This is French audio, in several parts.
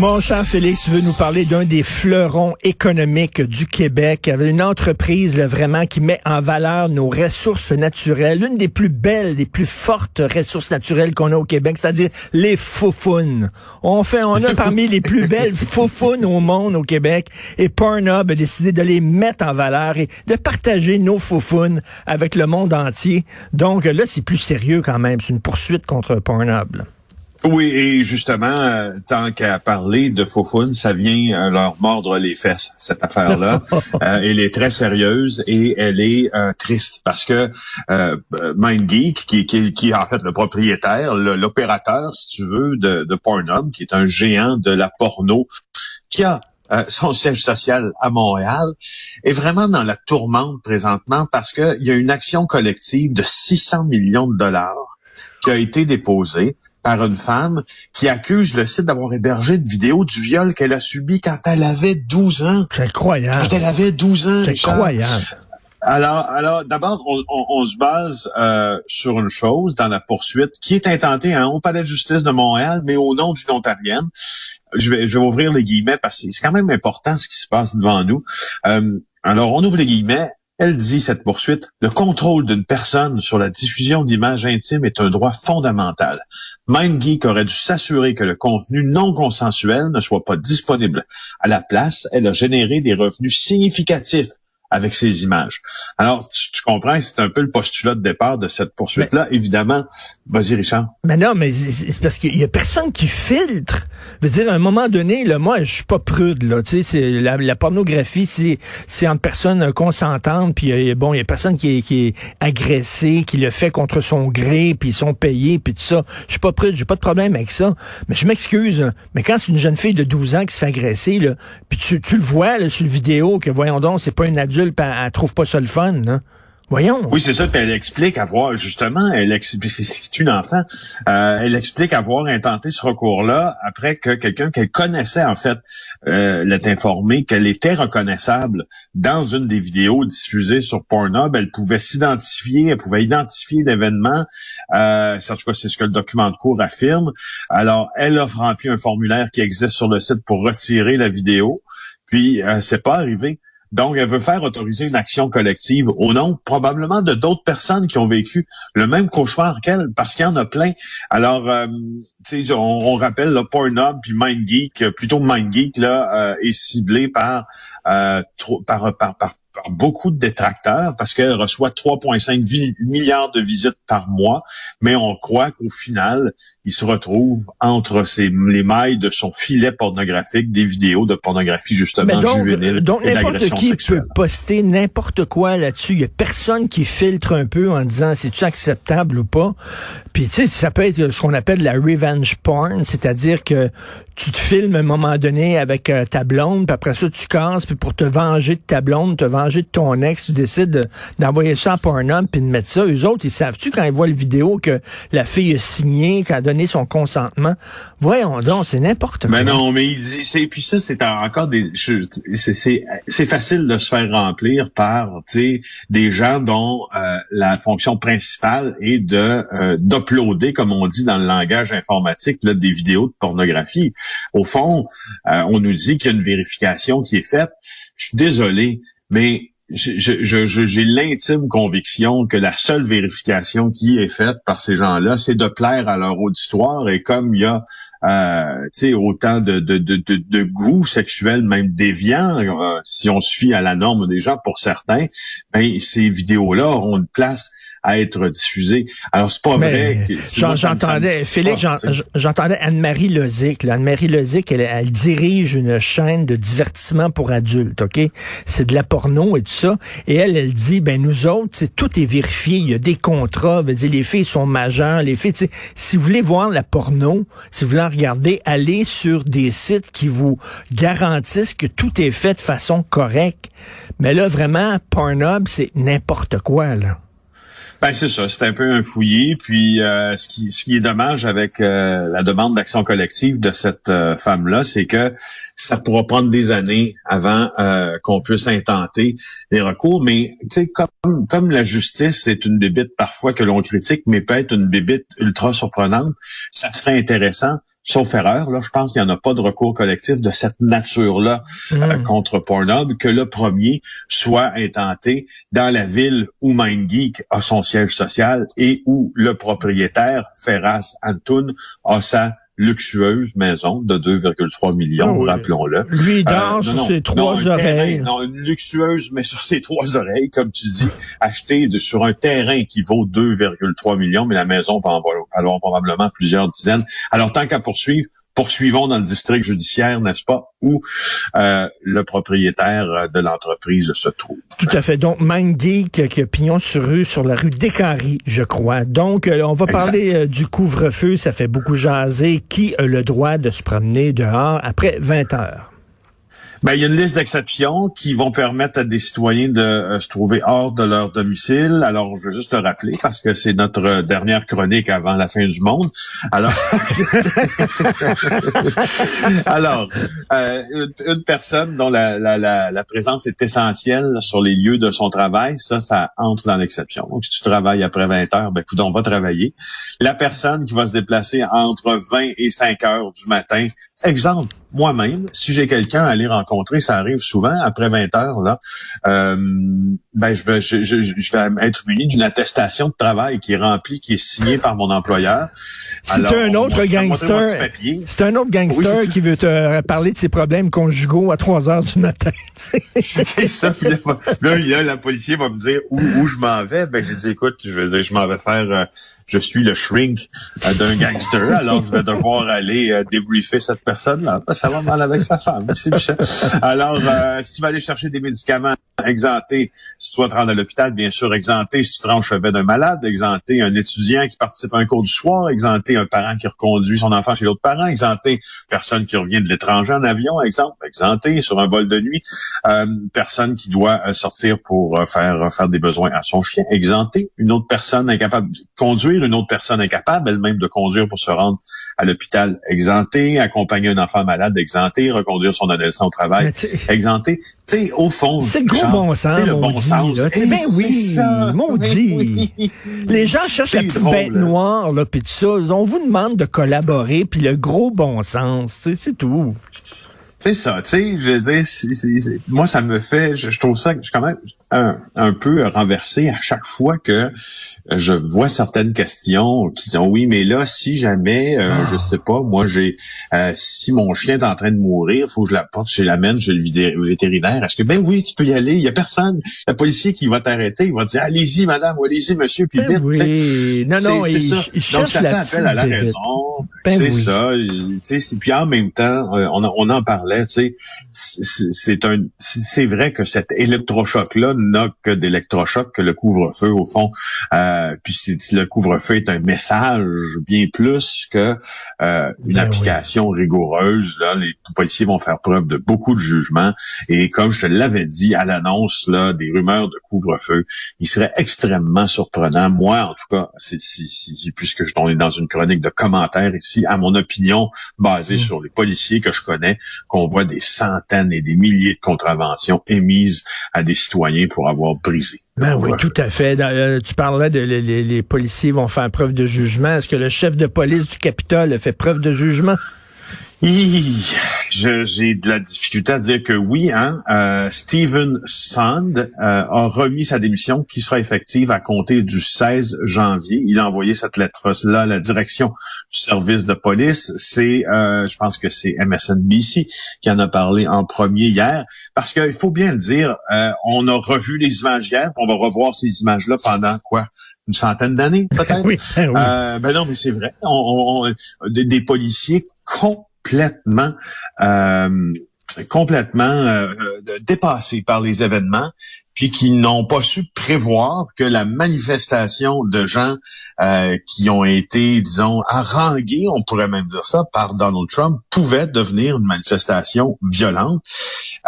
Mon cher Félix, tu veux nous parler d'un des fleurons économiques du Québec, une entreprise là, vraiment qui met en valeur nos ressources naturelles, l'une des plus belles, des plus fortes ressources naturelles qu'on a au Québec, c'est-à-dire les faufounes. On fait, on a parmi les plus belles faufounes au monde au Québec, et Pornhub a décidé de les mettre en valeur et de partager nos faufounes avec le monde entier. Donc là, c'est plus sérieux quand même, c'est une poursuite contre Pornhub. là. Oui, et justement, euh, tant qu'à parler de Fofun, ça vient euh, leur mordre les fesses, cette affaire-là. Euh, elle est très sérieuse et elle est euh, triste parce que MindGeek, qui, qui, qui est en fait le propriétaire, l'opérateur, si tu veux, de, de Pornhub, qui est un géant de la porno, qui a euh, son siège social à Montréal, est vraiment dans la tourmente présentement parce qu'il y a une action collective de 600 millions de dollars qui a été déposée par une femme qui accuse le site d'avoir hébergé une vidéo du viol qu'elle a subi quand elle avait 12 ans. C'est incroyable. Quand elle avait 12 ans, C'est incroyable. Alors, alors d'abord, on, on- on se base euh, sur une chose dans la poursuite qui est intentée hein, au Palais de justice de Montréal, mais au nom d'une Ontarienne. Je vais, je vais ouvrir les guillemets parce que c'est quand même important ce qui se passe devant nous. Euh, alors, on ouvre les guillemets. Elle dit, cette poursuite, le contrôle d'une personne sur la diffusion d'images intimes est un droit fondamental. MindGeek aurait dû s'assurer que le contenu non consensuel ne soit pas disponible. À la place, elle a généré des revenus significatifs avec ces images. Alors, tu, tu comprends, c'est un peu le postulat de départ de cette poursuite-là. Évidemment, vas-y Richard. Mais non, mais c'est parce qu'il y a personne qui filtre. Je veux dire, à un moment donné, là, moi, je suis pas prude, là. Tu sais, c'est la, la pornographie, c'est c'est entre personnes consentantes, puis euh, bon, il y a personne qui est, qui est agressé, qui le fait contre son gré, puis ils sont payés, puis tout ça. Je suis pas prude, j'ai pas de problème avec ça. Mais je m'excuse, hein, mais quand c'est une jeune fille de 12 ans qui se fait agresser, là, puis tu, tu le vois là, sur le vidéo que voyons donc, c'est pas une adulte, elle, elle trouve pas ça le fun. Voyons. Oui, c'est ça. Puis elle explique avoir justement, elle ex- puis c'est- c'est une enfant. euh, elle explique avoir intenté ce recours-là après que quelqu'un qu'elle connaissait en fait euh, l'ait informé qu'elle était reconnaissable dans une des vidéos diffusées sur Pornhub. Elle pouvait s'identifier, elle pouvait identifier l'événement. Euh, en tout cas, c'est ce que le document de cours affirme. Alors, elle a rempli un formulaire qui existe sur le site pour retirer la vidéo. Puis, euh, c'est pas arrivé. Donc, elle veut faire autoriser une action collective au nom probablement de d'autres personnes qui ont vécu le même cauchemar qu'elle, parce qu'il y en a plein. Alors, euh, on, on rappelle là, Pornhub puis MindGeek, euh, plutôt MindGeek là, euh, est ciblé par, euh, par, par, par, par beaucoup de détracteurs parce qu'elle reçoit 3,5 vi- milliards de visites par mois, mais on croit qu'au final, il se retrouve entre ses, les mailles de son filet pornographique des vidéos de pornographie justement donc, juvénile donc et n'importe qui sexuelle. peut poster n'importe quoi là-dessus. Il y a personne qui filtre un peu en disant c'est-tu acceptable ou pas? Puis tu sais, ça peut être ce qu'on appelle la revenge porn, c'est-à-dire que tu te filmes à un moment donné avec euh, ta blonde, puis après ça tu casses, puis pour te venger de ta blonde, te venger de ton ex, tu décides de- d'envoyer ça à Pornhub puis de mettre ça. Eux autres, ils savent-tu quand ils voient le vidéo que la fille a signé, qu'elle a donné son consentement? Voyons donc, c'est n'importe quoi. Mais non, mais il dit, c'est puis ça, c'est encore des, c'est c'est c'est facile de se faire remplir par, tu sais, des gens dont euh, la fonction principale est de euh, d'uploader, comme on dit dans le langage informatique, là, des vidéos de pornographie. Au fond, euh, on nous dit qu'il y a une vérification qui est faite. Je suis désolé, mais j'ai l'intime conviction que la seule vérification qui est faite par ces gens-là, c'est de plaire à leur auditoire. Et comme il y a euh, autant de, de, de, goût sexuel, même déviant, euh, si on fie à la norme des gens pour certains, ben, ces vidéos-là auront une place à être diffusées. Alors, c'est pas vrai. Mais j'entendais, Félix, j'entendais Anne-Marie Lozic. Anne-Marie Lozic, elle, elle dirige une chaîne de divertissement pour adultes, OK? C'est de la porno et tout ça. Et elle, elle dit, ben nous autres, tout est vérifié. Il y a des contrats. Veut dire, les filles sont majeures. Les filles, tu sais, si vous voulez voir la porno, si vous voulez en regarder, allez sur des sites qui vous garantissent que tout est fait de façon correcte. Mais là, vraiment, Pornhub, c'est n'importe quoi, là. Ben c'est ça, c'est un peu un fouillis. Puis euh, ce qui ce qui est dommage avec euh, la demande d'action collective de cette euh, femme-là, c'est que ça pourra prendre des années avant qu'on puisse intenter les recours. Mais tu sais, comme comme la justice est une bébite parfois que l'on critique, mais peut être une bébite ultra surprenante, ça serait intéressant sauf erreur, là, je pense qu'il n'y en a pas de recours collectif de cette nature-là euh, hmm. contre Pornhub, que le premier soit intenté dans la ville où MindGeek a son siège social et où le propriétaire, Ferras Antoun, a sa luxueuse maison de 2,3 millions, ah rappelons-le. Lui, dans euh, sur ses trois oreilles. non, une luxueuse, mais sur ses trois oreilles, comme tu dis, achetée de, sur un terrain qui vaut 2,3 millions, mais la maison va en valoir probablement plusieurs dizaines. Alors, tant qu'à poursuivre, poursuivons dans le district judiciaire, n'est-ce pas, où euh, le propriétaire de l'entreprise se trouve. Tout à fait. Donc, MindGeek qui a pignon sur rue sur la rue Descaries, je crois. Donc, euh, on va parler euh, du couvre-feu. Ça fait beaucoup jaser. Qui a le droit de se promener dehors après 20 heures? Ben, il y a une liste d'exceptions qui vont permettre à des citoyens de euh, se trouver hors de leur domicile. Alors, je veux juste le rappeler parce que c'est notre dernière chronique avant la fin du monde. Alors, alors euh, une, personne dont la, la, la, présence est essentielle sur les lieux de son travail, ça, ça entre dans l'exception. Donc, si tu travailles après 20 heures, ben, écoute, on va travailler. La personne qui va se déplacer entre 20 et 5 heures du matin, exemple, moi-même, si j'ai quelqu'un à aller rencontrer, ça arrive souvent après 20 heures là, euh, ben je vais je, je, je vais être muni d'une attestation de travail qui est remplie, qui est signée par mon employeur. C'est un autre gangster. C'est un autre gangster qui veut te parler de ses problèmes conjugaux à 3 heures du matin. c'est ça. là, là, la policier va me dire où, où je m'en vais? Ben je dis écoute, je vais dire je m'en vais faire. Euh, je suis le shrink euh, d'un gangster, alors je vais devoir aller euh, débriefer cette personne là ça va mal avec sa femme. Alors, euh, si tu vas aller chercher des médicaments exemptés, si tu vas te rendre à l'hôpital, bien sûr, exempté si tu te rends au chevet d'un malade, exempté un étudiant qui participe à un cours du soir, exempté un parent qui reconduit son enfant chez l'autre parent, exempté personne qui revient de l'étranger en avion, exemple, exempté sur un vol de nuit, euh, personne qui doit euh, sortir pour faire faire des besoins à son chien, exempté, une autre personne incapable de conduire, une autre personne incapable elle-même de conduire pour se rendre à l'hôpital, exempté, accompagner un enfant malade exempté, reconduire son adolescent au travail, exempté. Tu sais, au fond, bon sens, le bon sens. ben oui, maudit. Les gens cherchent la petite bête noire, là, puis tout ça. On vous demande de collaborer, puis le gros bon sens, c'est tout. C'est ça, tu sais, je veux dire, moi ça me fait, je, trouve ça, je suis quand même un, un peu renversé à chaque fois que je vois certaines questions qui disent oui, mais là, si jamais, euh, ah. je sais pas, moi j'ai, euh, si mon chien est en train de mourir, faut que je la porte, je l'amène chez le vétérinaire. Est-ce que ben oui, tu peux y aller. Il y a personne, le policier qui va t'arrêter, il va dire allez-y, madame, ou allez-y, monsieur, puis ben vite. Oui. Non, non, il, ça. Donc ça fait appel à la raison. Ben c'est ça. Puis en même temps, euh, on, on en parlait. Tu sais, c'est un, c'est vrai que cet électrochoc là n'a que d'électrochoc que le couvre-feu au fond. Euh, puis le couvre-feu est un message bien plus que euh, une ben application rigoureuse. Là, les policiers vont faire preuve de beaucoup de jugement. Et comme je te l'avais dit à l'annonce là des rumeurs de couvre-feu, il serait extrêmement surprenant. Moi, en tout cas, c'est puisque on est dans une chronique de commentaires ici, à mon opinion, basée mm. sur les policiers que je connais, qu'on voit des centaines et des milliers de contraventions émises à des citoyens pour avoir brisé ben oui, tout à fait. Euh, tu parlais de les, policiers vont faire preuve de jugement. Est-ce que le chef de police du Capitole a fait preuve de jugement? J'ai de la difficulté à dire que oui. Hein? Euh, Stephen Sand euh, a remis sa démission qui sera effective à compter du 16 janvier. Il a envoyé cette lettre-là à la direction du service de police. C'est, euh, je pense que c'est MSNBC qui en a parlé en premier hier. Parce qu'il faut bien le dire, euh, on a revu les images hier. On va revoir ces images-là pendant quoi une centaine d'années peut-être? oui, oui. Euh, ben non, mais c'est vrai. On, on, des, des, policiers con complètement euh, complètement euh, dépassés par les événements, puis qui n'ont pas su prévoir que la manifestation de gens euh, qui ont été, disons, harangués, on pourrait même dire ça, par Donald Trump, pouvait devenir une manifestation violente.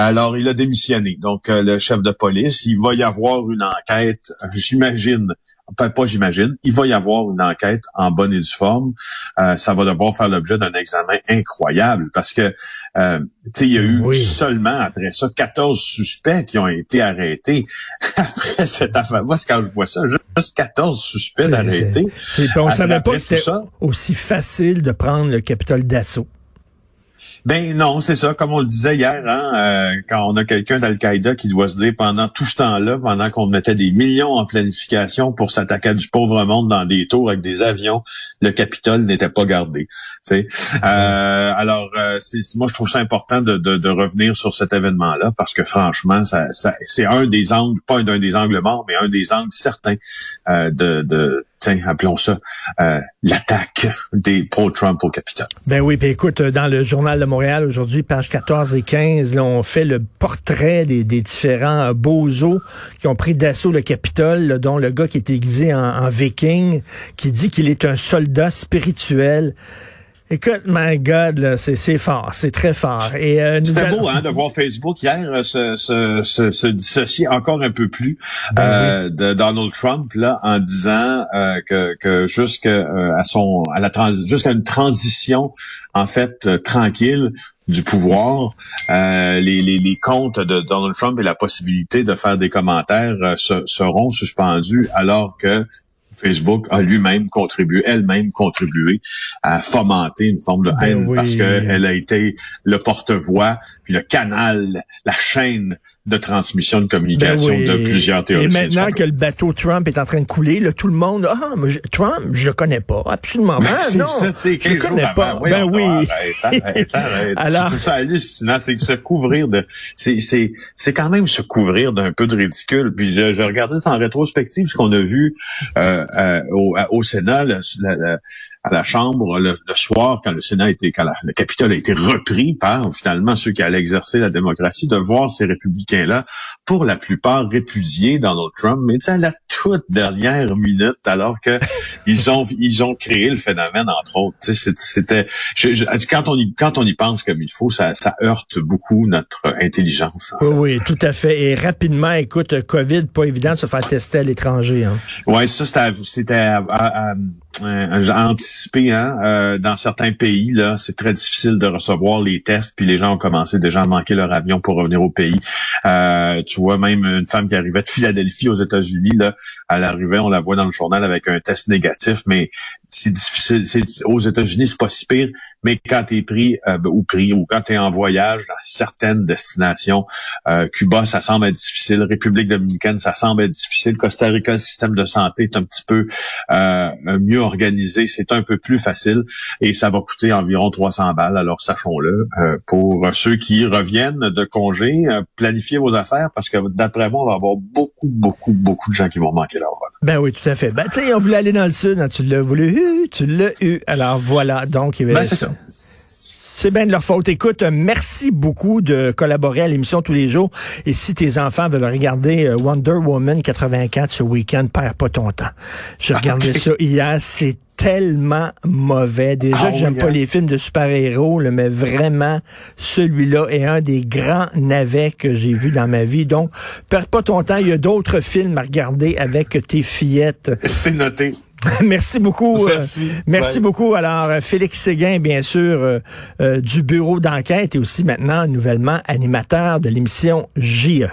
Alors, il a démissionné. Donc, euh, le chef de police, il va y avoir une enquête, j'imagine, pas, pas j'imagine, il va y avoir une enquête en bonne et due forme. Euh, ça va devoir faire l'objet d'un examen incroyable parce que, euh, tu sais, il y a eu seulement, après ça, 14 suspects qui ont été arrêtés après cette affaire. Moi, quand je vois ça, juste 14 suspects arrêtés. On savait pas que c'était aussi facile de prendre le Capitole d'assaut. Ben non, c'est ça, comme on le disait hier, hein, euh, quand on a quelqu'un d'Al-Qaïda qui doit se dire pendant tout ce temps-là, pendant qu'on mettait des millions en planification pour s'attaquer du pauvre monde dans des tours avec des avions, le Capitole n'était pas gardé. Euh, alors, euh, moi je trouve ça important de, de, revenir sur cet événement-là parce que franchement, ça, ça c'est un des angles, pas un des angles morts, mais un des angles certains euh, de, de appelons ça euh, l'attaque des pro-Trump au Capitole. Ben oui, puis écoute, dans le journal de Montréal aujourd'hui, page 14 et 15, là, on fait le portrait des, différents bozos qui ont pris d'assaut le Capitole, dont le gars qui est aiguisé en viking, qui dit qu'il est un soldat spirituel. Écoute, my God, c'est fort, c'est très fort. Et euh, c'était beau hein, de voir Facebook hier euh, se, se, se, se, dissocier encore un peu plus ben euh, de Donald Trump là en disant euh, que, que jusqu'à euh, son à la jusqu'à une transition en fait tranquille du pouvoir, les, les, les, comptes de Donald Trump et la possibilité de faire des commentaires seront suspendus alors que Facebook a lui-même contribué, elle-même contribué à fomenter une forme de ben haine parce qu'elle a été le porte-voix, puis le canal, la chaîne de transmission de communication ben de plusieurs théories. Et maintenant que le bateau Trump est en train de couler, là, tout le monde, ah, mais Trump, je le connais pas, absolument pas. non, ça, je le connais pas. ben oui. Arrête, arrête, Alors, ça hallucinant, c'est se couvrir de, c'est, c'est, c'est quand même se couvrir d'un peu de ridicule. Puis je, je regardais en rétrospective ce qu'on a vu euh, euh, au, au, Sénat, à la Chambre le, soir, quand le Sénat a été, quand le Capitole a été repris par finalement ceux qui allaient exercer la démocratie, de voir ces républicains-là, pour la plupart répudiés Donald Trump, mais la toute dernière minute, alors que ils ont ils ont créé le phénomène entre autres. C'était quand on y quand on y pense comme il faut, ça, ça heurte beaucoup notre intelligence. Oui, tout à fait. Et rapidement, écoute, Covid, pas évident de se faire tester à l'étranger. Hein. Oui, ça c'était c'était anticipé. Hein? Euh, dans certains pays, là, c'est très difficile de recevoir les tests, puis les gens ont commencé déjà à manquer leur avion pour revenir au pays. Euh, tu vois, même une femme qui arrivait de Philadelphie aux États-Unis, là, à l'arrivée, on la voit dans le journal avec un test négatif, mais c'est difficile. C'est, aux États-Unis, c'est pas si pire, mais quand tu es pris euh, ou pris ou quand tu es en voyage dans certaines destinations, euh, Cuba, ça semble être difficile. République dominicaine, ça semble être difficile. Costa Rica, le système de santé est un petit peu euh, mieux organisé. C'est un peu plus facile et ça va coûter environ 300 balles. Alors, sachons-le. pour ceux qui reviennent de congé, planifiez vos affaires parce que d'après moi, on va avoir beaucoup, beaucoup, beaucoup de gens qui vont manquer leur vol. Ben oui, tout à fait. Ben, tu sais, on voulait aller dans le sud, hein, tu l'as voulu tu l'as eu. Alors voilà, donc il ben, c'est ça. C'est bien de leur faute. Écoute, merci beaucoup de collaborer à l'émission tous les jours. Et si tes enfants veulent regarder euh, Wonder Woman 84 ce week-end, perds pas ton temps. J'ai regardé ça hier, c'est tellement mauvais. Déjà ah j'aime pas hein? les films de super-héros, mais vraiment, celui-là est un des grands navets que j'ai vu dans ma vie. Donc, perds pas ton temps. Il y a d'autres films à regarder avec tes fillettes. C'est noté. merci beaucoup. Merci, euh, merci beaucoup. Alors, euh, Félix Séguin, bien sûr, euh, du bureau d'enquête et aussi maintenant nouvellement animateur de l'émission JE.